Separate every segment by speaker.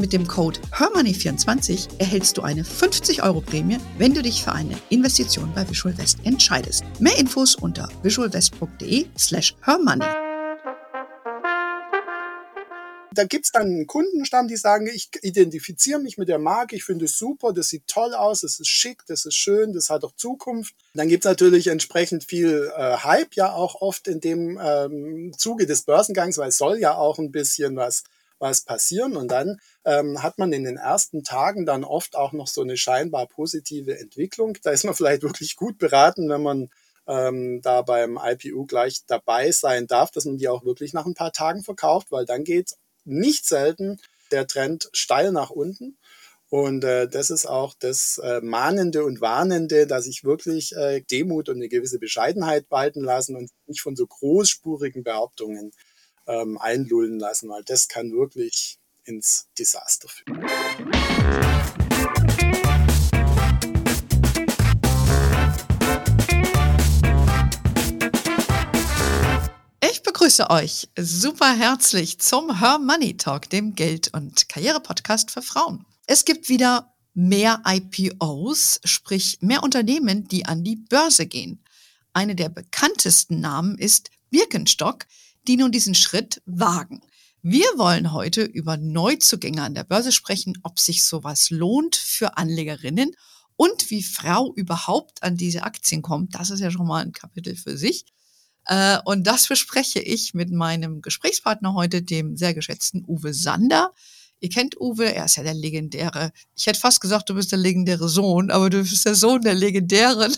Speaker 1: Mit dem Code HERMONEY24 erhältst du eine 50 Euro Prämie, wenn du dich für eine Investition bei Visual West entscheidest. Mehr Infos unter visualwest.de slash hermoney.
Speaker 2: Da gibt es dann einen Kundenstamm, die sagen, ich identifiziere mich mit der Marke, ich finde es super, das sieht toll aus, das ist schick, das ist schön, das hat auch Zukunft. Dann gibt es natürlich entsprechend viel äh, Hype ja auch oft in dem ähm, Zuge des Börsengangs, weil es soll ja auch ein bisschen was was passieren. Und dann ähm, hat man in den ersten Tagen dann oft auch noch so eine scheinbar positive Entwicklung. Da ist man vielleicht wirklich gut beraten, wenn man ähm, da beim IPU gleich dabei sein darf, dass man die auch wirklich nach ein paar Tagen verkauft, weil dann geht nicht selten der Trend steil nach unten. Und äh, das ist auch das äh, Mahnende und Warnende, dass ich wirklich äh, Demut und eine gewisse Bescheidenheit walten lassen und nicht von so großspurigen Behauptungen ähm, einlullen lassen, weil das kann wirklich ins Desaster führen.
Speaker 1: Ich begrüße euch super herzlich zum Her Money Talk, dem Geld- und Karriere-Podcast für Frauen. Es gibt wieder mehr IPOs, sprich mehr Unternehmen, die an die Börse gehen. Eine der bekanntesten Namen ist Birkenstock, die nun diesen Schritt wagen. Wir wollen heute über Neuzugänge an der Börse sprechen, ob sich sowas lohnt für Anlegerinnen und wie Frau überhaupt an diese Aktien kommt. Das ist ja schon mal ein Kapitel für sich. Äh, und das bespreche ich mit meinem Gesprächspartner heute, dem sehr geschätzten Uwe Sander. Ihr kennt Uwe, er ist ja der legendäre, ich hätte fast gesagt, du bist der legendäre Sohn, aber du bist der Sohn der legendären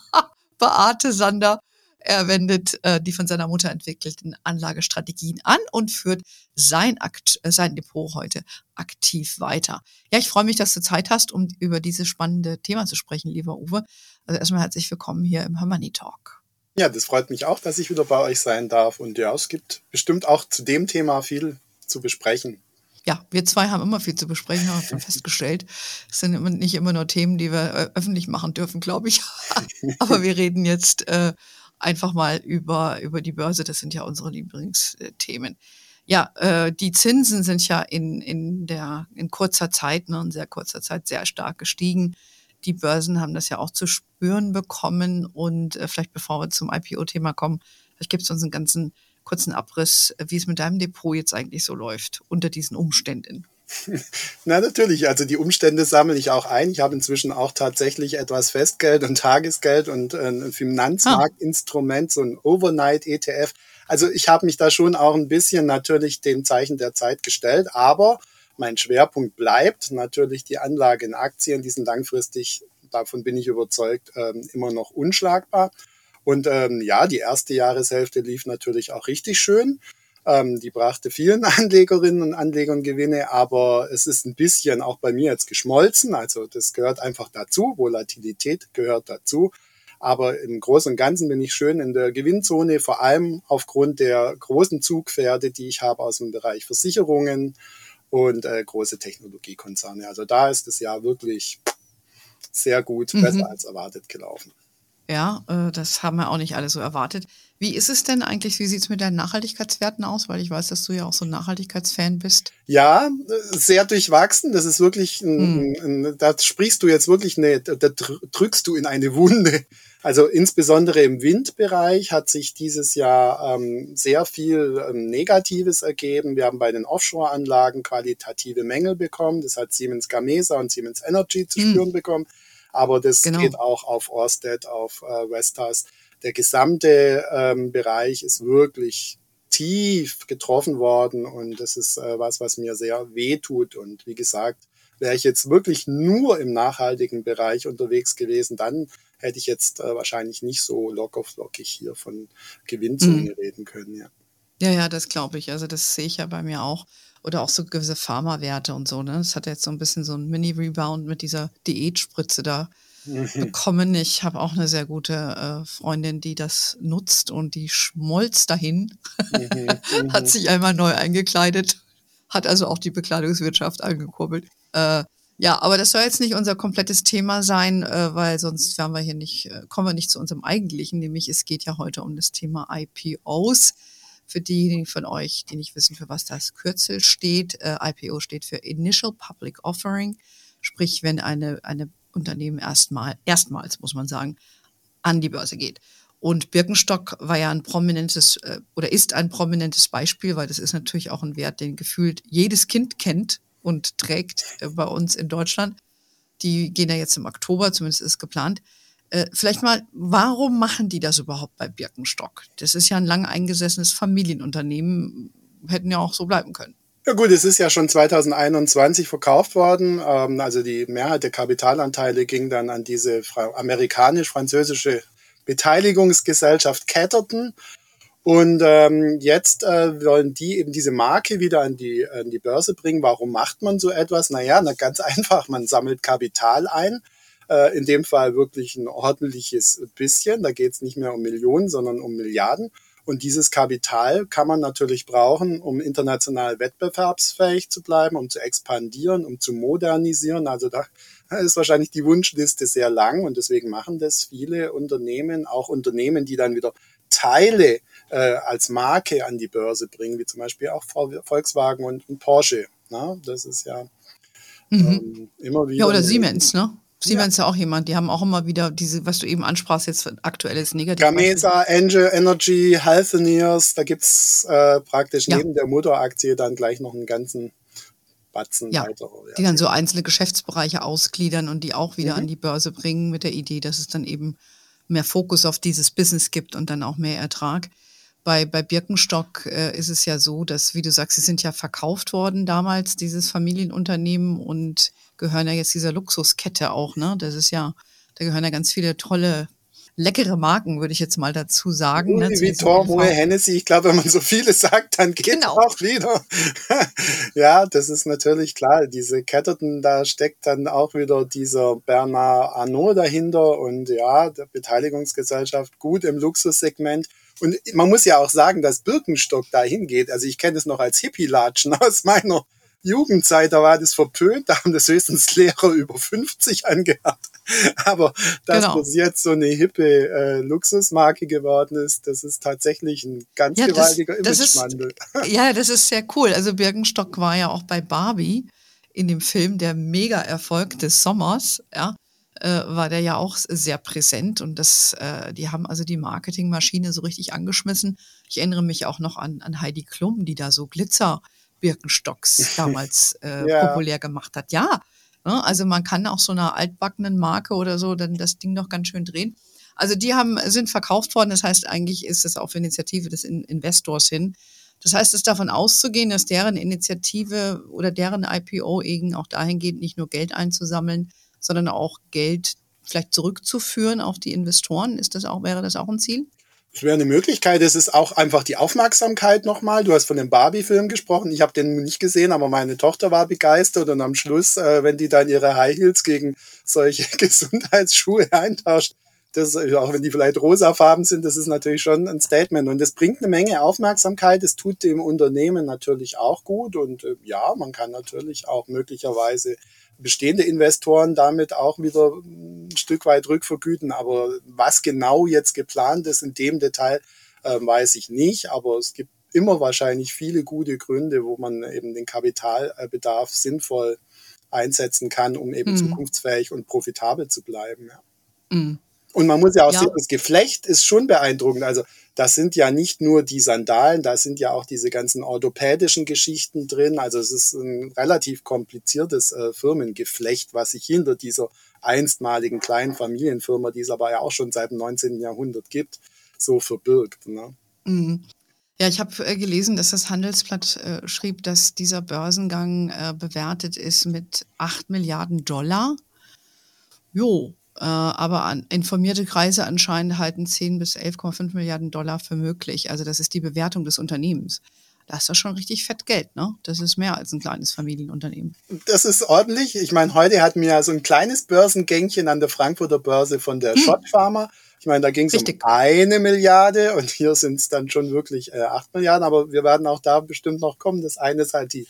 Speaker 1: Beate Sander. Er wendet äh, die von seiner Mutter entwickelten Anlagestrategien an und führt sein, Akt, äh, sein Depot heute aktiv weiter. Ja, ich freue mich, dass du Zeit hast, um über dieses spannende Thema zu sprechen, lieber Uwe. Also erstmal herzlich willkommen hier im Harmony Talk.
Speaker 2: Ja, das freut mich auch, dass ich wieder bei euch sein darf. Und ja, es gibt bestimmt auch zu dem Thema viel zu besprechen
Speaker 1: ja, wir zwei haben immer viel zu besprechen, haben wir festgestellt. Es sind nicht immer nur Themen, die wir äh, öffentlich machen dürfen, glaube ich. Aber wir reden jetzt äh, einfach mal über, über die Börse. Das sind ja unsere Lieblingsthemen. Ja, äh, die Zinsen sind ja in, in, der, in kurzer Zeit, ne, in sehr kurzer Zeit sehr stark gestiegen. Die Börsen haben das ja auch zu spüren bekommen. Und äh, vielleicht bevor wir zum IPO-Thema kommen, vielleicht gibt es uns einen ganzen kurzen Abriss, wie es mit deinem Depot jetzt eigentlich so läuft unter diesen Umständen.
Speaker 2: Na natürlich, also die Umstände sammle ich auch ein. Ich habe inzwischen auch tatsächlich etwas Festgeld und Tagesgeld und äh, ein Finanzmarktinstrument, so ein Overnight-ETF. Also ich habe mich da schon auch ein bisschen natürlich dem Zeichen der Zeit gestellt, aber mein Schwerpunkt bleibt natürlich die Anlage in Aktien, die sind langfristig, davon bin ich überzeugt, ähm, immer noch unschlagbar. Und ähm, ja, die erste Jahreshälfte lief natürlich auch richtig schön. Ähm, die brachte vielen Anlegerinnen und Anlegern Gewinne, aber es ist ein bisschen auch bei mir jetzt geschmolzen. Also das gehört einfach dazu. Volatilität gehört dazu. Aber im Großen und Ganzen bin ich schön in der Gewinnzone, vor allem aufgrund der großen Zugpferde, die ich habe aus dem Bereich Versicherungen und äh, große Technologiekonzerne. Also da ist das Jahr wirklich sehr gut, mhm. besser als erwartet gelaufen.
Speaker 1: Ja, äh, das haben wir auch nicht alle so erwartet. Wie ist es denn eigentlich, wie sieht es mit deinen Nachhaltigkeitswerten aus? Weil ich weiß, dass du ja auch so ein Nachhaltigkeitsfan bist.
Speaker 2: Ja, sehr durchwachsen. Das ist wirklich, ein, hm. ein, da sprichst du jetzt wirklich eine, da drückst du in eine Wunde. Also insbesondere im Windbereich hat sich dieses Jahr ähm, sehr viel ähm, Negatives ergeben. Wir haben bei den Offshore-Anlagen qualitative Mängel bekommen. Das hat Siemens Gamesa und Siemens Energy zu hm. spüren bekommen aber das genau. geht auch auf Orsted, auf äh, Vestas. Der gesamte ähm, Bereich ist wirklich tief getroffen worden und das ist äh, was, was mir sehr weh tut. Und wie gesagt, wäre ich jetzt wirklich nur im nachhaltigen Bereich unterwegs gewesen, dann hätte ich jetzt äh, wahrscheinlich nicht so locker flockig hier von Gewinnzone mhm. reden können, ja.
Speaker 1: Ja, ja, das glaube ich. Also das sehe ich ja bei mir auch oder auch so gewisse Pharmawerte und so. Ne? Das hat jetzt so ein bisschen so ein Mini-Rebound mit dieser Diätspritze da mhm. bekommen. Ich habe auch eine sehr gute äh, Freundin, die das nutzt und die schmolz dahin, mhm. hat sich einmal neu eingekleidet, hat also auch die Bekleidungswirtschaft angekurbelt. Äh, ja, aber das soll jetzt nicht unser komplettes Thema sein, äh, weil sonst wir hier nicht, äh, kommen wir nicht zu unserem eigentlichen, nämlich es geht ja heute um das Thema IPOs. Für diejenigen von euch, die nicht wissen, für was das Kürzel steht, äh, IPO steht für Initial Public Offering, sprich, wenn eine, eine Unternehmen erstmal, erstmals muss man sagen, an die Börse geht. Und Birkenstock war ja ein prominentes äh, oder ist ein prominentes Beispiel, weil das ist natürlich auch ein Wert, den gefühlt jedes Kind kennt und trägt äh, bei uns in Deutschland. Die gehen ja jetzt im Oktober, zumindest ist geplant. Äh, vielleicht mal, warum machen die das überhaupt bei Birkenstock? Das ist ja ein lang eingesessenes Familienunternehmen, hätten ja auch so bleiben können.
Speaker 2: Ja gut, es ist ja schon 2021 verkauft worden. Ähm, also die Mehrheit der Kapitalanteile ging dann an diese amerikanisch-französische Beteiligungsgesellschaft Catterton. Und ähm, jetzt äh, wollen die eben diese Marke wieder an die, an die Börse bringen. Warum macht man so etwas? Naja, na, ganz einfach, man sammelt Kapital ein. Äh, in dem Fall wirklich ein ordentliches bisschen. Da geht es nicht mehr um Millionen, sondern um Milliarden. Und dieses Kapital kann man natürlich brauchen, um international wettbewerbsfähig zu bleiben, um zu expandieren, um zu modernisieren. Also da ist wahrscheinlich die Wunschliste sehr lang und deswegen machen das viele Unternehmen, auch Unternehmen, die dann wieder Teile äh, als Marke an die Börse bringen, wie zum Beispiel auch Volkswagen und, und Porsche. Na, das ist ja
Speaker 1: mhm. ähm, immer wieder. Ja, oder Siemens, ne? Siemens ja. ja auch jemand, die haben auch immer wieder diese, was du eben ansprachst, jetzt aktuelles Negativ.
Speaker 2: Gamesa, Angel Energy, Healthineers, da gibt's äh, praktisch ja. neben der Mutteraktie dann gleich noch einen ganzen Batzen
Speaker 1: ja, weiter. Ja, die dann so einzelne Geschäftsbereiche ausgliedern und die auch wieder mhm. an die Börse bringen mit der Idee, dass es dann eben mehr Fokus auf dieses Business gibt und dann auch mehr Ertrag. Bei, bei Birkenstock äh, ist es ja so, dass, wie du sagst, sie sind ja verkauft worden damals, dieses Familienunternehmen und gehören ja jetzt dieser Luxuskette auch, ne? Das ist ja, da gehören ja ganz viele tolle leckere Marken, würde ich jetzt mal dazu sagen.
Speaker 2: Ne, wie Moe, Hennessy. Ich glaube, wenn man so viele sagt, dann geht genau. auch wieder. ja, das ist natürlich klar. Diese Ketterten, da steckt dann auch wieder dieser Bernard Arnault dahinter und ja, der Beteiligungsgesellschaft gut im Luxussegment. Und man muss ja auch sagen, dass Birkenstock dahin geht. Also ich kenne es noch als Hippie-Latschen aus meiner Jugendzeit, da war das verpönt, da haben das höchstens Lehrer über 50 angehabt. Aber dass genau. das jetzt so eine hippe äh, Luxusmarke geworden ist, das ist tatsächlich ein ganz ja, gewaltiger das.
Speaker 1: Ist, ja, das ist sehr cool. Also Birkenstock war ja auch bei Barbie in dem Film der Mega-Erfolg des Sommers, ja, äh, war der ja auch sehr präsent und das, äh, die haben also die Marketingmaschine so richtig angeschmissen. Ich erinnere mich auch noch an, an Heidi Klum, die da so Glitzer Birkenstocks damals äh, ja. populär gemacht hat. Ja, ne? also man kann auch so einer altbackenen Marke oder so dann das Ding noch ganz schön drehen. Also die haben, sind verkauft worden. Das heißt, eigentlich ist es auf Initiative des Investors hin. Das heißt, es ist davon auszugehen, dass deren Initiative oder deren IPO eben auch dahingehend nicht nur Geld einzusammeln, sondern auch Geld vielleicht zurückzuführen auf die Investoren. Ist das auch, wäre das auch ein Ziel?
Speaker 2: Das wäre eine Möglichkeit. Es ist auch einfach die Aufmerksamkeit nochmal. Du hast von dem Barbie-Film gesprochen. Ich habe den nicht gesehen, aber meine Tochter war begeistert. Und am Schluss, äh, wenn die dann ihre High Heels gegen solche Gesundheitsschuhe eintauscht, das, auch wenn die vielleicht rosafarben sind, das ist natürlich schon ein Statement. Und das bringt eine Menge Aufmerksamkeit. Es tut dem Unternehmen natürlich auch gut. Und äh, ja, man kann natürlich auch möglicherweise bestehende Investoren damit auch wieder ein Stück weit rückvergüten. Aber was genau jetzt geplant ist in dem Detail, äh, weiß ich nicht. Aber es gibt immer wahrscheinlich viele gute Gründe, wo man eben den Kapitalbedarf sinnvoll einsetzen kann, um eben mhm. zukunftsfähig und profitabel zu bleiben. Ja. Mhm. Und man muss ja auch ja. sehen, das Geflecht ist schon beeindruckend. Also das sind ja nicht nur die Sandalen, da sind ja auch diese ganzen orthopädischen Geschichten drin. Also es ist ein relativ kompliziertes äh, Firmengeflecht, was sich hinter dieser einstmaligen kleinen Familienfirma, die es aber ja auch schon seit dem 19. Jahrhundert gibt, so verbirgt. Ne?
Speaker 1: Mhm. Ja, ich habe äh, gelesen, dass das Handelsblatt äh, schrieb, dass dieser Börsengang äh, bewertet ist mit 8 Milliarden Dollar. Jo, aber an, informierte Kreise anscheinend halten 10 bis 11,5 Milliarden Dollar für möglich. Also das ist die Bewertung des Unternehmens. da ist das schon richtig fett Geld, ne? Das ist mehr als ein kleines Familienunternehmen.
Speaker 2: Das ist ordentlich. Ich meine, heute hatten wir ja so ein kleines Börsengängchen an der Frankfurter Börse von der hm. Schott Pharma. Ich meine, da ging es um eine Milliarde und hier sind es dann schon wirklich äh, acht Milliarden, aber wir werden auch da bestimmt noch kommen. Das eine ist halt die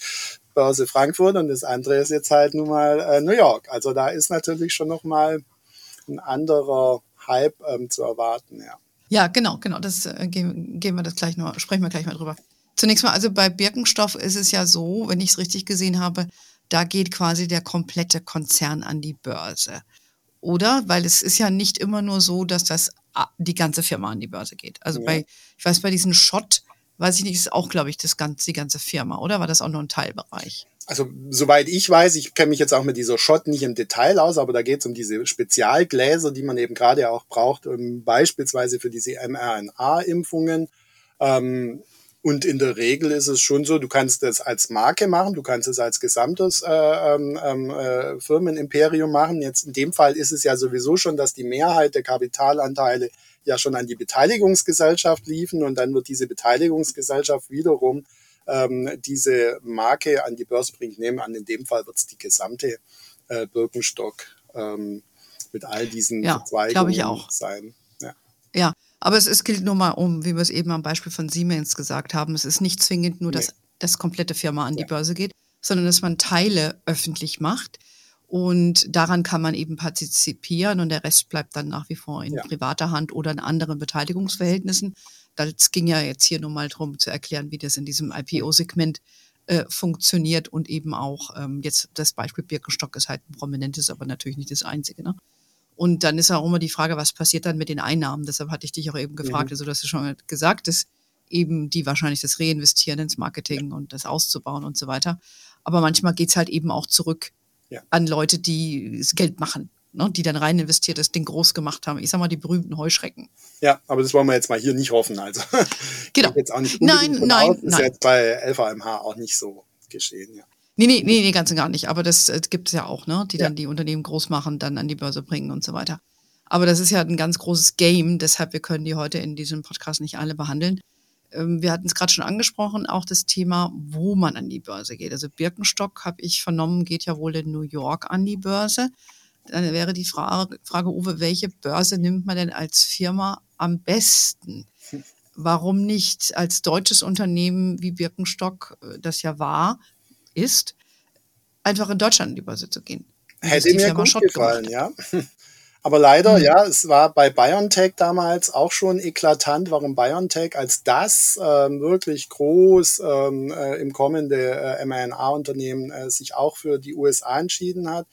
Speaker 2: Börse Frankfurt und das andere ist jetzt halt nun mal äh, New York. Also da ist natürlich schon noch mal ein anderer Hype ähm, zu erwarten, ja.
Speaker 1: Ja, genau, genau. Das äh, gehen, gehen wir das gleich noch, sprechen wir gleich mal drüber. Zunächst mal, also bei Birkenstoff ist es ja so, wenn ich es richtig gesehen habe, da geht quasi der komplette Konzern an die Börse. Oder? Weil es ist ja nicht immer nur so, dass das die ganze Firma an die Börse geht. Also ja. bei, ich weiß, bei diesen Schott, weiß ich nicht, ist auch, glaube ich, das ganze, die ganze Firma, oder? War das auch nur ein Teilbereich?
Speaker 2: Also, soweit ich weiß, ich kenne mich jetzt auch mit dieser Schott nicht im Detail aus, aber da geht es um diese Spezialgläser, die man eben gerade auch braucht, um, beispielsweise für diese mRNA-Impfungen. Ähm, und in der Regel ist es schon so, du kannst das als Marke machen, du kannst es als gesamtes äh, ähm, ähm, äh, Firmenimperium machen. Jetzt in dem Fall ist es ja sowieso schon, dass die Mehrheit der Kapitalanteile ja schon an die Beteiligungsgesellschaft liefen und dann wird diese Beteiligungsgesellschaft wiederum ähm, diese Marke an die Börse bringen. Nehmen an, in dem Fall wird es die gesamte äh, Birkenstock ähm, mit all diesen
Speaker 1: ja, Verzweigungen ich auch.
Speaker 2: sein.
Speaker 1: Ja. ja, aber es, es gilt nur mal um, wie wir es eben am Beispiel von Siemens gesagt haben, es ist nicht zwingend nur, dass nee. das komplette Firma an die Börse geht, sondern dass man Teile öffentlich macht. Und daran kann man eben partizipieren und der Rest bleibt dann nach wie vor in ja. privater Hand oder in anderen Beteiligungsverhältnissen. Das ging ja jetzt hier nur mal darum zu erklären, wie das in diesem IPO-Segment äh, funktioniert und eben auch ähm, jetzt das Beispiel Birkenstock ist halt ein prominentes, aber natürlich nicht das einzige. Ne? Und dann ist auch immer die Frage, was passiert dann mit den Einnahmen? Deshalb hatte ich dich auch eben gefragt, mhm. also dass du schon gesagt hast, eben die wahrscheinlich das Reinvestieren ins Marketing ja. und das auszubauen und so weiter. Aber manchmal geht's halt eben auch zurück ja. an Leute, die das Geld machen, ne, die dann rein investiert, das Ding groß gemacht haben. Ich sag mal, die berühmten Heuschrecken.
Speaker 2: Ja, aber das wollen wir jetzt mal hier nicht hoffen. Also
Speaker 1: genau.
Speaker 2: jetzt auch nicht
Speaker 1: nein, nein,
Speaker 2: aus. Das
Speaker 1: nein.
Speaker 2: ist jetzt bei LVMH auch nicht so geschehen, ja.
Speaker 1: Nee, nee, nee, nee, ganz und gar nicht. Aber das äh, gibt es ja auch, ne? Die ja. dann die Unternehmen groß machen, dann an die Börse bringen und so weiter. Aber das ist ja ein ganz großes Game, deshalb wir können die heute in diesem Podcast nicht alle behandeln. Ähm, wir hatten es gerade schon angesprochen, auch das Thema, wo man an die Börse geht. Also Birkenstock, habe ich vernommen, geht ja wohl in New York an die Börse. Dann wäre die Frage, Frage, Uwe, welche Börse nimmt man denn als Firma am besten? Warum nicht als deutsches Unternehmen wie Birkenstock, äh, das ja war, ist, einfach in Deutschland in die Börse zu gehen.
Speaker 2: Hätte mir Firma gut Schott gefallen, ja. Aber leider, mhm. ja, es war bei BioNTech damals auch schon eklatant, warum BioNTech als das ähm, wirklich groß ähm, äh, im kommende äh, mRNA-Unternehmen äh, sich auch für die USA entschieden hat.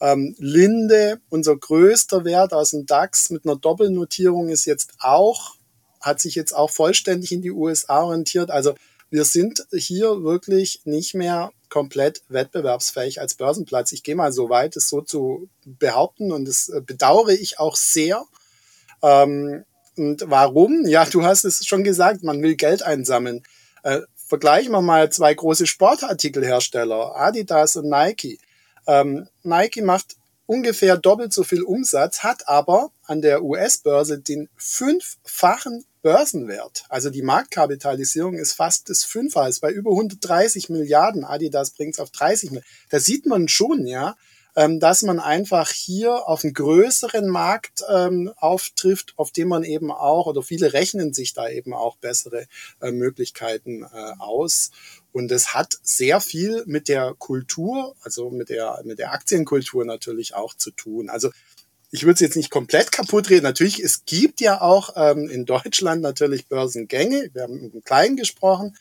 Speaker 2: Ähm, Linde, unser größter Wert aus dem DAX mit einer Doppelnotierung, ist jetzt auch, hat sich jetzt auch vollständig in die USA orientiert. Also wir sind hier wirklich nicht mehr komplett wettbewerbsfähig als Börsenplatz. Ich gehe mal so weit, es so zu behaupten und das äh, bedauere ich auch sehr. Ähm, und warum? Ja, du hast es schon gesagt, man will Geld einsammeln. Äh, vergleichen wir mal zwei große Sportartikelhersteller, Adidas und Nike. Ähm, Nike macht ungefähr doppelt so viel Umsatz, hat aber an der US-Börse den fünffachen Börsenwert. Also die Marktkapitalisierung ist fast das Fünffache, ist bei über 130 Milliarden. Adidas bringt es auf 30 Milliarden. Da sieht man schon, ja, ähm, dass man einfach hier auf einen größeren Markt ähm, auftrifft, auf dem man eben auch, oder viele rechnen sich da eben auch bessere äh, Möglichkeiten äh, aus. Und es hat sehr viel mit der Kultur, also mit der, mit der Aktienkultur natürlich auch zu tun. Also ich würde es jetzt nicht komplett kaputt reden. Natürlich, es gibt ja auch ähm, in Deutschland natürlich Börsengänge. Wir haben im Kleinen gesprochen.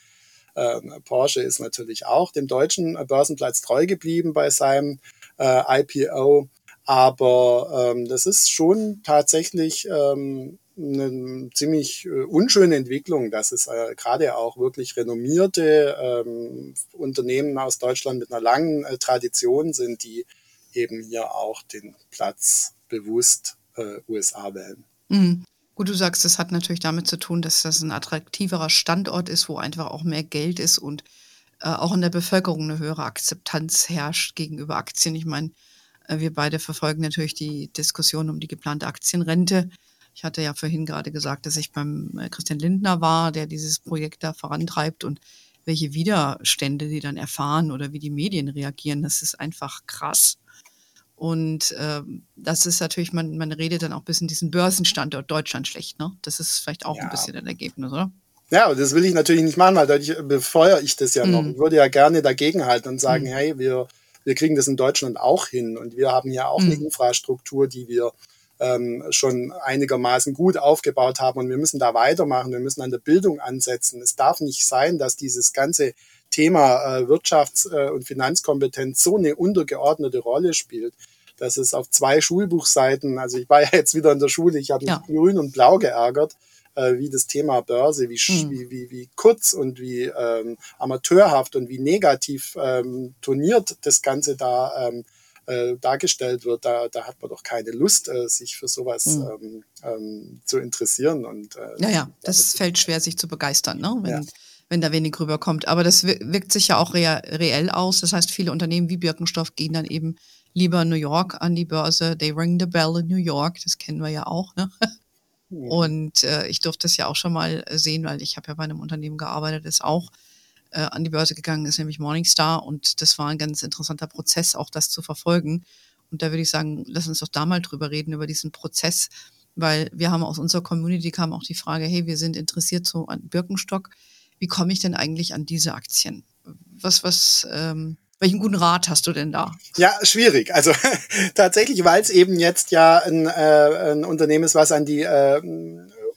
Speaker 2: Ähm, Porsche ist natürlich auch dem deutschen Börsenplatz treu geblieben bei seinem äh, IPO. Aber ähm, das ist schon tatsächlich ähm, eine ziemlich äh, unschöne Entwicklung, dass es äh, gerade auch wirklich renommierte ähm, Unternehmen aus Deutschland mit einer langen äh, Tradition sind, die eben hier auch den Platz bewusst äh, USA wählen.
Speaker 1: Mhm. Gut, du sagst, das hat natürlich damit zu tun, dass das ein attraktiverer Standort ist, wo einfach auch mehr Geld ist und äh, auch in der Bevölkerung eine höhere Akzeptanz herrscht gegenüber Aktien. Ich meine, äh, wir beide verfolgen natürlich die Diskussion um die geplante Aktienrente. Ich hatte ja vorhin gerade gesagt, dass ich beim äh, Christian Lindner war, der dieses Projekt da vorantreibt und welche Widerstände die dann erfahren oder wie die Medien reagieren. Das ist einfach krass. Und äh, das ist natürlich, man, man redet dann auch ein bisschen diesen Börsenstandort Deutschland schlecht, ne? Das ist vielleicht auch ja. ein bisschen ein Ergebnis, oder?
Speaker 2: Ja, das will ich natürlich nicht machen, weil dadurch befeuere ich das ja noch. Mhm. Ich würde ja gerne dagegenhalten und sagen, mhm. hey, wir, wir kriegen das in Deutschland auch hin und wir haben ja auch mhm. eine Infrastruktur, die wir ähm, schon einigermaßen gut aufgebaut haben und wir müssen da weitermachen, wir müssen an der Bildung ansetzen. Es darf nicht sein, dass dieses ganze Thema äh, Wirtschafts- äh, und Finanzkompetenz so eine untergeordnete Rolle spielt, dass es auf zwei Schulbuchseiten, also ich war ja jetzt wieder in der Schule, ich habe mich ja. grün und blau geärgert, äh, wie das Thema Börse, wie, mhm. wie, wie, wie kurz und wie ähm, amateurhaft und wie negativ ähm, turniert das Ganze da ähm, äh, dargestellt wird, da, da hat man doch keine Lust, äh, sich für sowas mhm. ähm, ähm, zu interessieren. Und,
Speaker 1: äh, naja, das, das fällt schwer, sich zu begeistern, ne? wenn, ja. Wenn da wenig rüberkommt. Aber das wirkt sich ja auch rea reell aus. Das heißt, viele Unternehmen wie Birkenstoff gehen dann eben lieber New York an die Börse. They ring the bell in New York, das kennen wir ja auch. Ne? Mhm. Und äh, ich durfte es ja auch schon mal sehen, weil ich habe ja bei einem Unternehmen gearbeitet, das auch äh, an die Börse gegangen ist, nämlich Morningstar. Und das war ein ganz interessanter Prozess, auch das zu verfolgen. Und da würde ich sagen, lass uns doch da mal drüber reden, über diesen Prozess, weil wir haben aus unserer Community kam auch die Frage, hey, wir sind interessiert so an Birkenstock. Wie komme ich denn eigentlich an diese Aktien? Was, was, ähm, welchen guten Rat hast du denn da?
Speaker 2: Ja, schwierig. Also tatsächlich, weil es eben jetzt ja ein, äh, ein Unternehmen ist, was an die äh,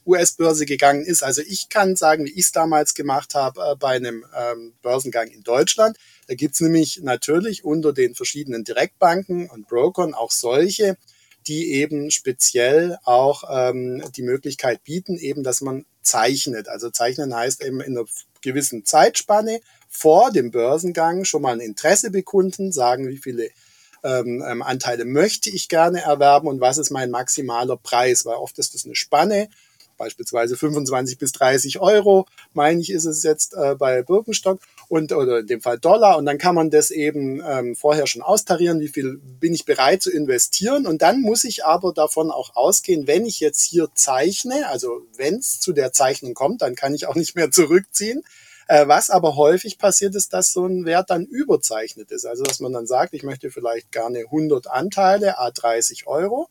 Speaker 2: US-Börse gegangen ist. Also ich kann sagen, wie ich es damals gemacht habe äh, bei einem ähm, Börsengang in Deutschland. Da gibt es nämlich natürlich unter den verschiedenen Direktbanken und Brokern auch solche, die eben speziell auch ähm, die Möglichkeit bieten, eben, dass man zeichnet. Also zeichnen heißt eben in einer gewissen Zeitspanne vor dem Börsengang schon mal ein Interesse bekunden, sagen, wie viele ähm, ähm Anteile möchte ich gerne erwerben und was ist mein maximaler Preis, weil oft ist das eine Spanne beispielsweise 25 bis 30 Euro, meine ich, ist es jetzt äh, bei Birkenstock und oder in dem Fall Dollar. Und dann kann man das eben ähm, vorher schon austarieren, wie viel bin ich bereit zu investieren. Und dann muss ich aber davon auch ausgehen, wenn ich jetzt hier zeichne, also wenn es zu der Zeichnung kommt, dann kann ich auch nicht mehr zurückziehen. Äh, was aber häufig passiert ist, dass so ein Wert dann überzeichnet ist. Also dass man dann sagt, ich möchte vielleicht gerne 100 Anteile, a 30 Euro.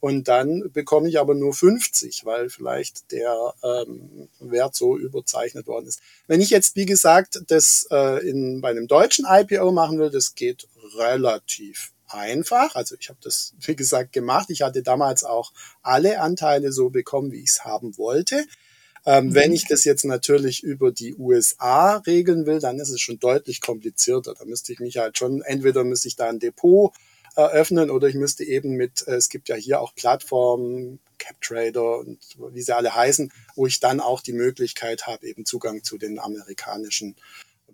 Speaker 2: Und dann bekomme ich aber nur 50, weil vielleicht der ähm, Wert so überzeichnet worden ist. Wenn ich jetzt, wie gesagt, das äh, in, bei einem deutschen IPO machen will, das geht relativ einfach. Also ich habe das, wie gesagt, gemacht. Ich hatte damals auch alle Anteile so bekommen, wie ich es haben wollte. Ähm, mhm. Wenn ich das jetzt natürlich über die USA regeln will, dann ist es schon deutlich komplizierter. Da müsste ich mich halt schon, entweder müsste ich da ein Depot eröffnen oder ich müsste eben mit, äh, es gibt ja hier auch Plattformen, CapTrader und wie sie alle heißen, wo ich dann auch die Möglichkeit habe, eben Zugang zu den amerikanischen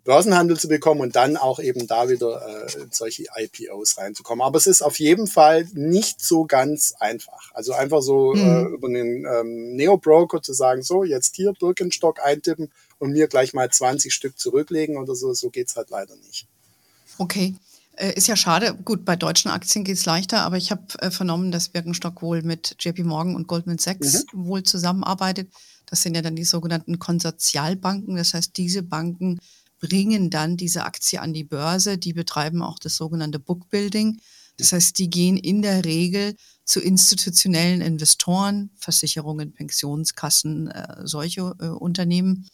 Speaker 2: Börsenhandel zu bekommen und dann auch eben da wieder äh, in solche IPOs reinzukommen. Aber es ist auf jeden Fall nicht so ganz einfach. Also einfach so mhm. äh, über einen ähm, Neo-Broker zu sagen, so jetzt hier Birkenstock eintippen und mir gleich mal 20 Stück zurücklegen oder so, so geht's halt leider nicht.
Speaker 1: Okay. Äh, ist ja schade. Gut, bei deutschen Aktien geht es leichter, aber ich habe äh, vernommen, dass Birkenstock wohl mit JP Morgan und Goldman Sachs mhm. wohl zusammenarbeitet. Das sind ja dann die sogenannten Konsortialbanken. Das heißt, diese Banken bringen dann diese Aktie an die Börse. Die betreiben auch das sogenannte Bookbuilding. Das heißt, die gehen in der Regel zu institutionellen Investoren, Versicherungen, Pensionskassen, äh, solche äh, Unternehmen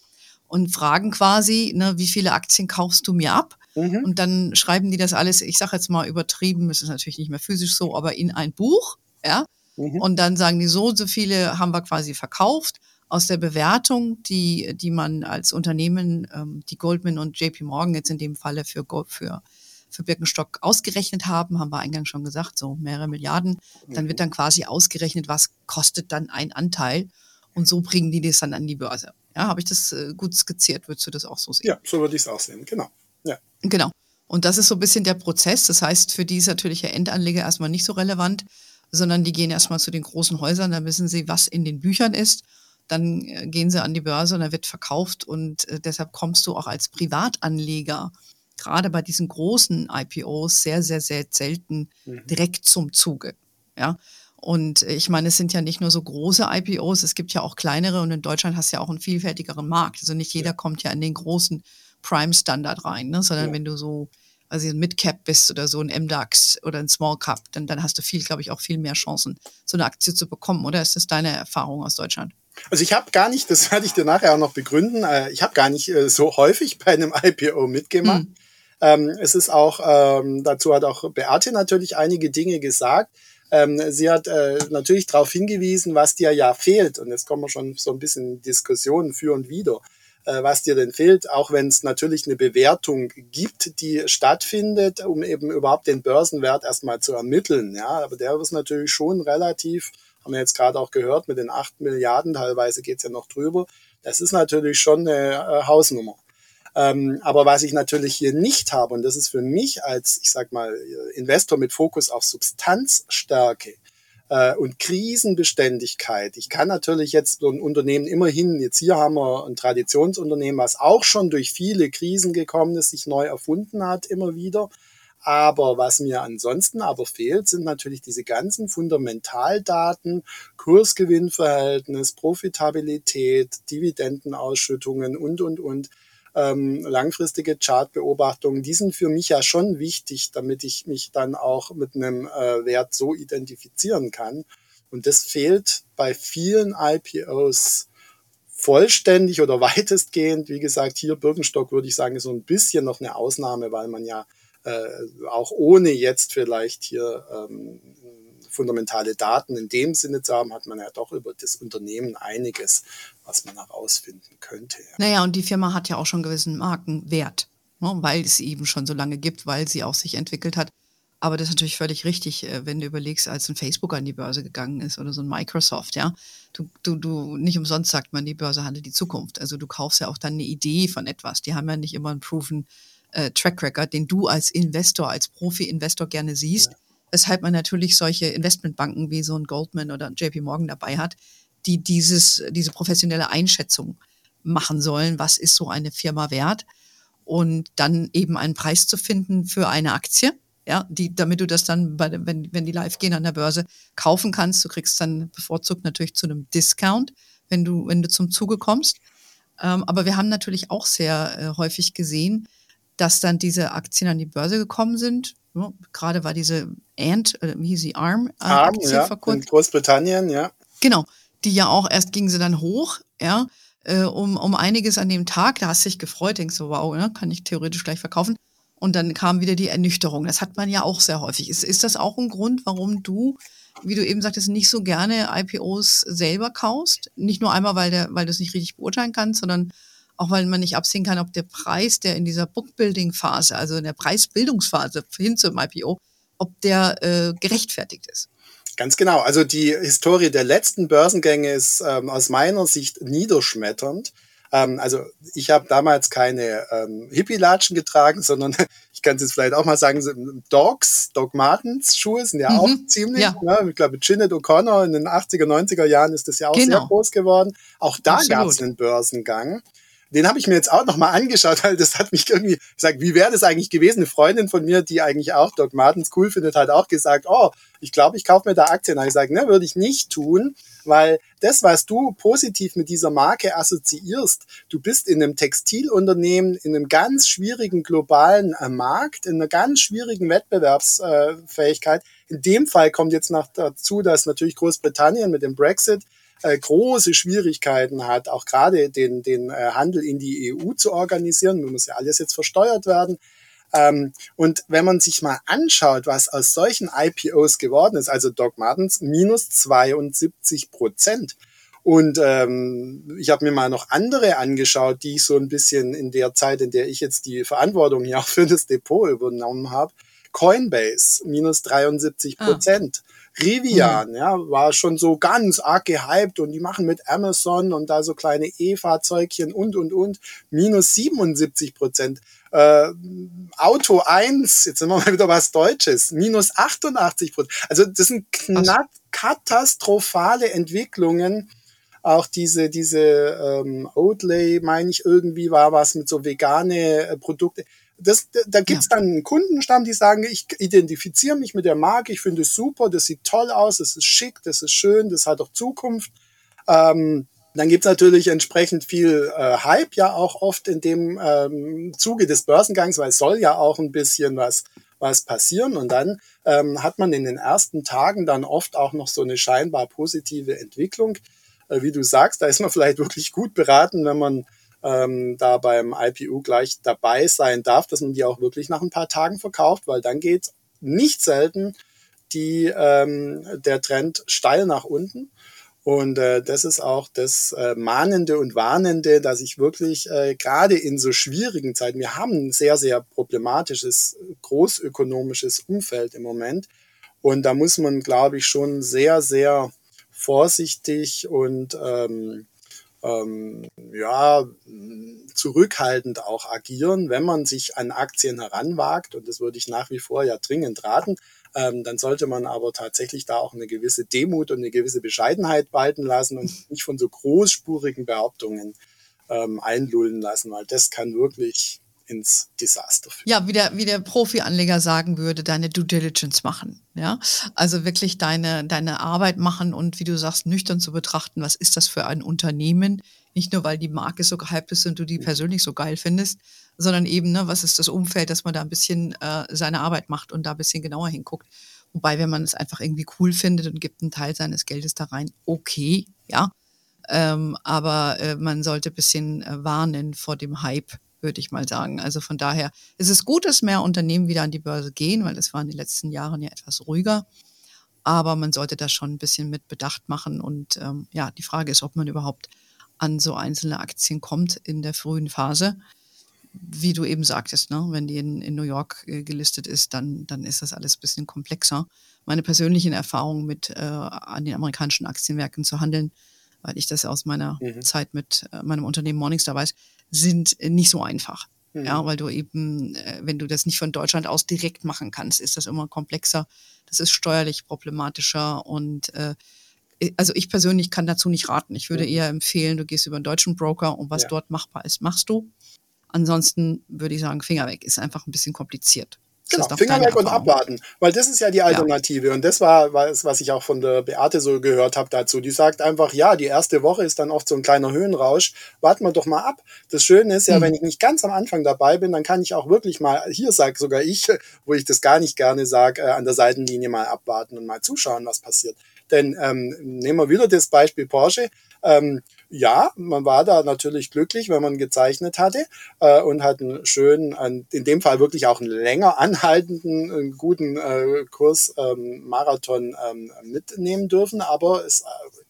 Speaker 1: und fragen quasi, ne, wie viele Aktien kaufst du mir ab? Mhm. Und dann schreiben die das alles, ich sage jetzt mal übertrieben, es ist natürlich nicht mehr physisch so, aber in ein Buch, ja. Mhm. Und dann sagen die, so so viele haben wir quasi verkauft. Aus der Bewertung, die, die man als Unternehmen, ähm, die Goldman und JP Morgan jetzt in dem Falle für, für, für Birkenstock ausgerechnet haben, haben wir eingangs schon gesagt, so mehrere Milliarden. Dann wird dann quasi ausgerechnet, was kostet dann ein Anteil. Und so bringen die das dann an die Börse. Ja, habe ich das äh, gut skizziert? Würdest du das auch so sehen?
Speaker 2: Ja, so würde ich es auch sehen, genau. Ja.
Speaker 1: Genau. Und das ist so ein bisschen der Prozess. Das heißt, für die ist natürlich der Endanleger erstmal nicht so relevant, sondern die gehen erstmal zu den großen Häusern, da wissen sie, was in den Büchern ist. Dann äh, gehen sie an die Börse und da wird verkauft und äh, deshalb kommst du auch als Privatanleger gerade bei diesen großen IPOs sehr, sehr, sehr selten mhm. direkt zum Zuge. Ja. Und ich meine, es sind ja nicht nur so große IPOs, es gibt ja auch kleinere und in Deutschland hast du ja auch einen vielfältigeren Markt. Also nicht jeder ja. kommt ja in den großen Prime-Standard rein, ne? sondern
Speaker 2: Ja.
Speaker 1: wenn du so also ein Mid-Cap bist oder so ein MDAX oder ein Small-Cap, dann, dann hast du viel, glaube ich, auch viel mehr Chancen, so eine Aktie zu bekommen. Oder ist das deine Erfahrung aus Deutschland?
Speaker 2: Also ich habe gar nicht, das werde ich dir nachher auch noch begründen, äh, ich habe gar nicht äh, so häufig bei einem IPO mitgemacht.
Speaker 1: Hm.
Speaker 2: Ähm, es ist auch, ähm, dazu hat auch Beate natürlich einige Dinge gesagt. Ähm, sie hat äh, natürlich darauf hingewiesen, was dir ja fehlt. Und jetzt kommen wir schon so ein bisschen in Diskussionen für und wider, äh, was dir denn fehlt, auch wenn es natürlich eine Bewertung gibt, die stattfindet, um eben überhaupt den Börsenwert erstmal zu ermitteln. Ja, aber der ist natürlich schon relativ, haben wir jetzt gerade auch gehört, mit den acht Milliarden, teilweise geht's ja noch drüber. Das ist natürlich schon eine äh, Hausnummer. Ähm, aber was ich natürlich hier nicht habe, und das ist für mich als, ich sag mal, Investor mit Fokus auf Substanzstärke äh, und Krisenbeständigkeit. Ich kann natürlich jetzt so ein Unternehmen immerhin, jetzt hier haben wir ein Traditionsunternehmen, was auch schon durch viele Krisen gekommen ist, sich neu erfunden hat, immer wieder. Aber was mir ansonsten aber fehlt, sind natürlich diese ganzen Fundamentaldaten, Kursgewinnverhältnis, Profitabilität, Dividendenausschüttungen und, und, und ähm, langfristige Chartbeobachtungen, die sind für mich ja schon wichtig, damit ich mich dann auch mit einem äh, Wert so identifizieren kann. Und das fehlt bei vielen IPOs vollständig oder weitestgehend. Wie gesagt, hier Birkenstock würde ich sagen, ist so ein bisschen noch eine Ausnahme, weil man ja äh, auch ohne jetzt vielleicht hier ähm, fundamentale Daten in dem Sinne zu haben, hat man ja doch über das Unternehmen einiges, was man herausfinden könnte. Ja.
Speaker 1: Naja, und die Firma hat ja auch schon gewissen Markenwert, ne, weil es sie eben schon so lange gibt, weil sie auch sich entwickelt hat. Aber das ist natürlich völlig richtig, äh, wenn du überlegst, als ein Facebook an die Börse gegangen ist oder so ein Microsoft, ja. Du, du, du, nicht umsonst sagt man, die Börse handelt die Zukunft. Also du kaufst ja auch dann eine Idee von etwas. Die haben ja nicht immer einen proven äh, Track Record, den du als Investor, als Profi-Investor gerne siehst. Ja. Weshalb man natürlich solche Investmentbanken wie so ein Goldman oder JP Morgan dabei hat, die dieses, diese professionelle Einschätzung machen sollen. Was ist so eine Firma wert? Und dann eben einen Preis zu finden für eine Aktie ja, die, damit du das dann, bei, wenn, wenn die live gehen an der Börse, kaufen kannst. Du kriegst dann bevorzugt natürlich zu einem Discount, wenn du, wenn du zum Zuge kommst. Ähm, aber wir haben natürlich auch sehr äh, häufig gesehen, dass dann diese Aktien an die Börse gekommen sind. Ja, gerade war diese Ant, äh, wie hieß sie, Arm, äh,
Speaker 2: Arm Aktie ja, vor kurzem. In Großbritannien, ja.
Speaker 1: Genau. Die ja auch, erst ging sie dann hoch, ja, äh, um, um einiges an dem Tag. Da hast du dich gefreut, denkst so, wow, ne, kann ich theoretisch gleich verkaufen. Und dann kam wieder die Ernüchterung. Das hat man ja auch sehr häufig. Ist, ist das auch ein Grund, warum du, wie du eben sagtest, nicht so gerne IPOs selber kaufst? Nicht nur einmal, weil, der, weil du es nicht richtig beurteilen kannst, sondern auch weil man nicht absehen kann, ob der Preis, der in dieser Bookbuilding-Phase, also in der Preisbildungsphase hin zum IPO, ob der äh, gerechtfertigt ist.
Speaker 2: Ganz genau. Also die Historie der letzten Börsengänge ist ähm, aus meiner Sicht niederschmetternd. Ähm, also ich habe damals keine ähm, Hippie-Latschen getragen, sondern ich kann es jetzt vielleicht auch mal sagen, Dogs, Dog Martens Schuhe sind ja mhm. auch ziemlich. Ja. Ne? Ich glaube, Ginnet O'Connor in den 80er, 90er Jahren ist das ja auch genau. sehr groß geworden. Auch da gab es einen Börsengang den habe ich mir jetzt auch nochmal angeschaut, weil das hat mich irgendwie gesagt, wie wäre das eigentlich gewesen? Eine Freundin von mir, die eigentlich auch Doc Martens cool findet, hat auch gesagt, oh, ich glaube, ich kaufe mir da Aktien. Da ich gesagt, ne, würde ich nicht tun, weil das, was du positiv mit dieser Marke assoziierst, du bist in einem Textilunternehmen, in einem ganz schwierigen globalen äh, Markt, in einer ganz schwierigen Wettbewerbsfähigkeit. In dem Fall kommt jetzt noch dazu, dass natürlich Großbritannien mit dem Brexit äh, große Schwierigkeiten hat, auch gerade den, den äh, Handel in die EU zu organisieren. Nun muss ja alles jetzt versteuert werden. Ähm, und wenn man sich mal anschaut, was aus solchen IPOs geworden ist, also Doc Martens minus 72 Prozent. Und ähm, ich habe mir mal noch andere angeschaut, die ich so ein bisschen in der Zeit, in der ich jetzt die Verantwortung hier auch für das Depot übernommen habe. Coinbase minus 73 Prozent. Ah. Rivian, mhm. ja, war schon so ganz arg gehypt und die machen mit Amazon und da so kleine E-Fahrzeugchen und, und, und, minus 77 Prozent. Äh, Auto 1, jetzt sind wir mal wieder was Deutsches, minus 88 Prozent. Also das sind knapp katastrophale Entwicklungen. Auch diese, diese ähm, Oatley, meine ich, irgendwie war was mit so vegane äh, Produkte das, da gibt's ja. dann einen Kundenstamm, die sagen, ich identifiziere mich mit der Marke, ich finde es super, das sieht toll aus, das ist schick, das ist schön, das hat auch Zukunft. Ähm, Dann gibt's natürlich entsprechend viel äh, Hype ja auch oft in dem ähm, Zuge des Börsengangs, weil es soll ja auch ein bisschen was was passieren. Und dann ähm, hat man in den ersten Tagen dann oft auch noch so eine scheinbar positive Entwicklung. Äh, wie du sagst, da ist man vielleicht wirklich gut beraten, wenn man ähm, da beim IPU gleich dabei sein darf, dass man die auch wirklich nach ein paar Tagen verkauft, weil dann geht nicht selten die, ähm, der Trend steil nach unten. Und äh, das ist auch das äh, Mahnende und Warnende, dass ich wirklich äh, gerade in so schwierigen Zeiten, wir haben ein sehr, sehr problematisches, großökonomisches Umfeld im Moment. Und da muss man, glaube ich, schon sehr, sehr vorsichtig und ähm, ähm, ja, zurückhaltend auch agieren, wenn man sich an Aktien heranwagt. Und das würde ich nach wie vor ja dringend raten. Ähm, dann sollte man aber tatsächlich da auch eine gewisse Demut und eine gewisse Bescheidenheit walten lassen und nicht von so großspurigen Behauptungen ähm, einlullen lassen, weil das kann wirklich ins Desaster führen.
Speaker 1: Ja, wie der, wie der Profi-Anleger sagen würde, deine Due Diligence machen. Ja, also wirklich deine, deine Arbeit machen und wie du sagst, nüchtern zu betrachten, was ist das für ein Unternehmen? Nicht nur, weil die Marke so gehypt ist und du die persönlich so geil findest, sondern eben, ne, was ist das Umfeld, dass man da ein bisschen äh, seine Arbeit macht und da ein bisschen genauer hinguckt. Wobei, wenn man es einfach irgendwie cool findet und gibt einen Teil seines Geldes da rein, okay, ja. Ähm, aber äh, man sollte ein bisschen äh, warnen vor dem Hype, würde ich mal sagen. Also von daher ist es gut, dass mehr Unternehmen wieder an die Börse gehen, weil es war in den letzten Jahren ja etwas ruhiger. Aber man sollte das schon ein bisschen mit Bedacht machen. Und ähm, ja, die Frage ist, ob man überhaupt an so einzelne Aktien kommt in der frühen Phase. Wie du eben sagtest, ne? wenn die in, in New York äh, gelistet ist, dann, dann ist das alles ein bisschen komplexer. Meine persönlichen Erfahrungen mit äh, an den amerikanischen Aktienmärkten zu handeln, weil ich das aus meiner mhm. Zeit mit äh, meinem Unternehmen Morningstar weiß, sind nicht so einfach. Mhm. Ja, weil du eben, äh, wenn du das nicht von Deutschland aus direkt machen kannst, ist das immer komplexer. Das ist steuerlich problematischer und äh, also ich persönlich kann dazu nicht raten. Ich würde mhm. eher empfehlen, du gehst über einen deutschen Broker und was ja. dort machbar ist, machst du. Ansonsten würde ich sagen, Finger weg. Ist einfach ein bisschen kompliziert.
Speaker 2: Genau, Finger weg und abwarten. Weil das ist ja die Alternative. Ja. Und das war was, was ich auch von der Beate so gehört habe dazu. Die sagt einfach, ja, die erste Woche ist dann oft so ein kleiner Höhenrausch. Warten wir doch mal ab. Das Schöne ist ja, mhm. wenn ich nicht ganz am Anfang dabei bin, dann kann ich auch wirklich mal, hier sage sogar ich, wo ich das gar nicht gerne sage, äh, an der Seitenlinie mal abwarten und mal zuschauen, was passiert. Denn ähm, nehmen wir wieder das Beispiel Porsche. Ähm, ja, man war da natürlich glücklich, wenn man gezeichnet hatte äh, und hat einen schönen, in dem Fall wirklich auch einen länger anhaltenden, einen guten äh, Kurs ähm, Marathon ähm, mitnehmen dürfen. Aber es äh,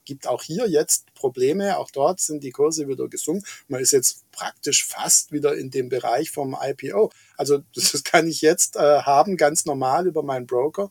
Speaker 2: gibt auch hier jetzt Probleme. Auch dort sind die Kurse wieder gesunken. Man ist jetzt praktisch fast wieder in dem Bereich vom IPO. Also das kann ich jetzt äh, haben, ganz normal über meinen Broker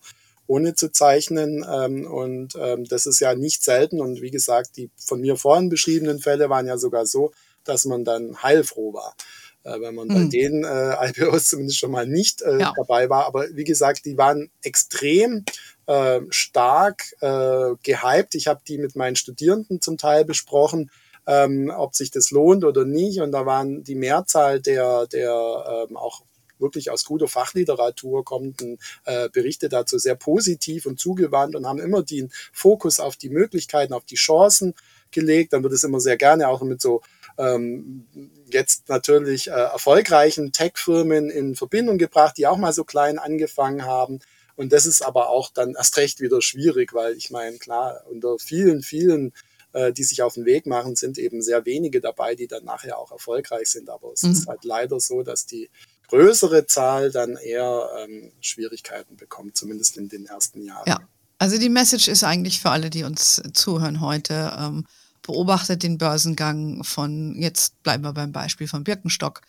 Speaker 2: ohne zu zeichnen. Ähm, und ähm, das ist ja nicht selten. Und wie gesagt, die von mir vorhin beschriebenen Fälle waren ja sogar so, dass man dann heilfroh war. Äh, wenn man mhm. bei den äh, IPOs zumindest schon mal nicht äh, ja. dabei war. Aber wie gesagt, die waren extrem äh, stark äh, gehypt. Ich habe die mit meinen Studierenden zum Teil besprochen, ähm, ob sich das lohnt oder nicht. Und da waren die Mehrzahl der, der ähm, auch wirklich aus guter Fachliteratur kommenden äh, Berichte dazu sehr positiv und zugewandt und haben immer den Fokus auf die Möglichkeiten, auf die Chancen gelegt. Dann wird es immer sehr gerne auch mit so ähm, jetzt natürlich äh, erfolgreichen Tech-Firmen in Verbindung gebracht, die auch mal so klein angefangen haben. Und das ist aber auch dann erst recht wieder schwierig, weil ich meine, klar, unter vielen, vielen äh, die sich auf den Weg machen, sind eben sehr wenige dabei, die dann nachher auch erfolgreich sind. Aber es mhm. ist halt leider so, dass die größere Zahl dann eher ähm, Schwierigkeiten bekommt, zumindest in den ersten Jahren.
Speaker 1: Ja, also die Message ist eigentlich für alle, die uns zuhören heute, ähm, beobachtet den Börsengang von, jetzt bleiben wir beim Beispiel von Birkenstock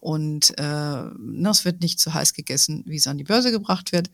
Speaker 1: und äh, es wird nicht zu heiß gegessen, wie es an die Börse gebracht wird.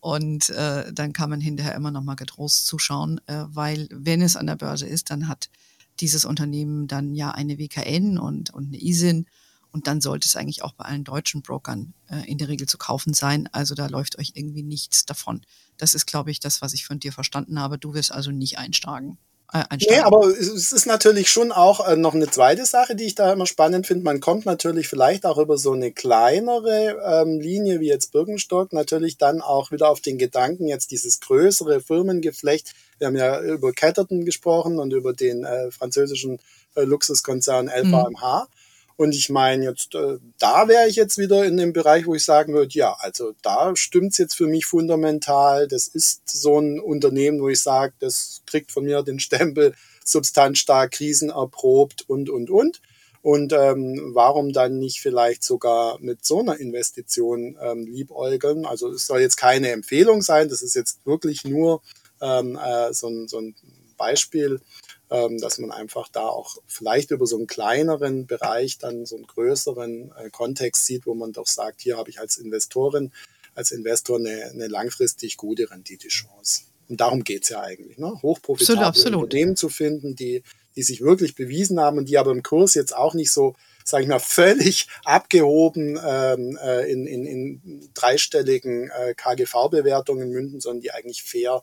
Speaker 1: Und äh, dann kann man hinterher immer noch mal getrost zuschauen, äh, weil wenn es an der Börse ist, dann hat dieses Unternehmen dann ja eine WKN und, und eine ISIN und dann sollte es eigentlich auch bei allen deutschen Brokern äh, in der Regel zu kaufen sein. Also da läuft euch irgendwie nichts davon. Das ist, glaube ich, das, was ich von dir verstanden habe. Du wirst also nicht einsteigen. äh, einsteigen.
Speaker 2: Nee, aber es ist natürlich schon auch äh, noch eine zweite Sache, die ich da immer spannend finde. Man kommt natürlich vielleicht auch über so eine kleinere ähm, Linie wie jetzt Birkenstock natürlich dann auch wieder auf den Gedanken, jetzt dieses größere Firmengeflecht. Wir haben ja über Catterton gesprochen und über den äh, französischen äh, Luxuskonzern LVMH. Mhm. Und ich meine, jetzt äh, da wäre ich jetzt wieder in dem Bereich, wo ich sagen würde, ja, also da stimmt's jetzt für mich fundamental. Das ist so ein Unternehmen, wo ich sage, das kriegt von mir den Stempel substanzstark, krisenerprobt und, und, und. Und ähm, warum dann nicht vielleicht sogar mit so einer Investition ähm, liebäugeln? Also es soll jetzt keine Empfehlung sein, das ist jetzt wirklich nur ähm, äh, so, ein, so ein Beispiel, dass man einfach da auch vielleicht über so einen kleineren Bereich dann so einen größeren äh, Kontext sieht, wo man doch sagt, hier habe ich als Investorin, als Investor eine, eine langfristig gute Renditechance. Und darum geht's ja eigentlich, ne? hochprofitable absolut, absolut. Unternehmen zu finden, die, die sich wirklich bewiesen haben und die aber im Kurs jetzt auch nicht so, sage ich mal, völlig abgehoben ähm, äh, in, in, in dreistelligen äh, KGV-Bewertungen münden, sondern die eigentlich fair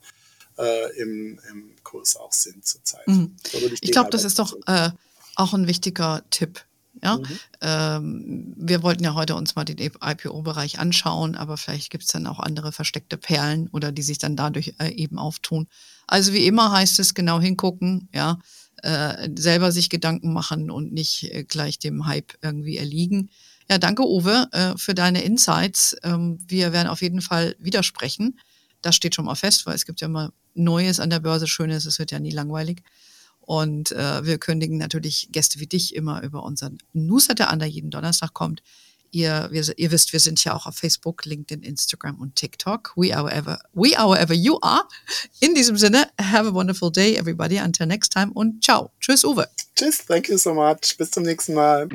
Speaker 2: äh, im, im Kurs auch sind zurzeit.
Speaker 1: Mhm. ich, ich glaube, das ist doch äh, auch ein wichtiger Tipp. Ja, mhm. ähm, wir wollten ja heute uns mal den IPO-Bereich anschauen, aber vielleicht gibt es dann auch andere versteckte Perlen oder die sich dann dadurch äh, eben auftun. Also wie immer heißt es genau hingucken, ja, äh, selber sich Gedanken machen und nicht äh, gleich dem Hype irgendwie erliegen. Ja, danke Uwe äh, für deine Insights. Ähm, wir werden auf jeden Fall widersprechen. Das steht schon mal fest, weil es gibt ja immer Neues an der Börse, Schönes, es wird ja nie langweilig. Und äh, wir kündigen natürlich Gäste wie dich immer über unseren Newsletter an, der jeden Donnerstag kommt. Ihr, wir, ihr wisst, wir sind ja auch auf Facebook, LinkedIn, Instagram und TikTok. We are wherever, we wherever you are. In diesem Sinne, have a wonderful day, everybody. Until next time und ciao. Tschüss, Uwe.
Speaker 2: Tschüss, thank you so much. Bis zum nächsten Mal.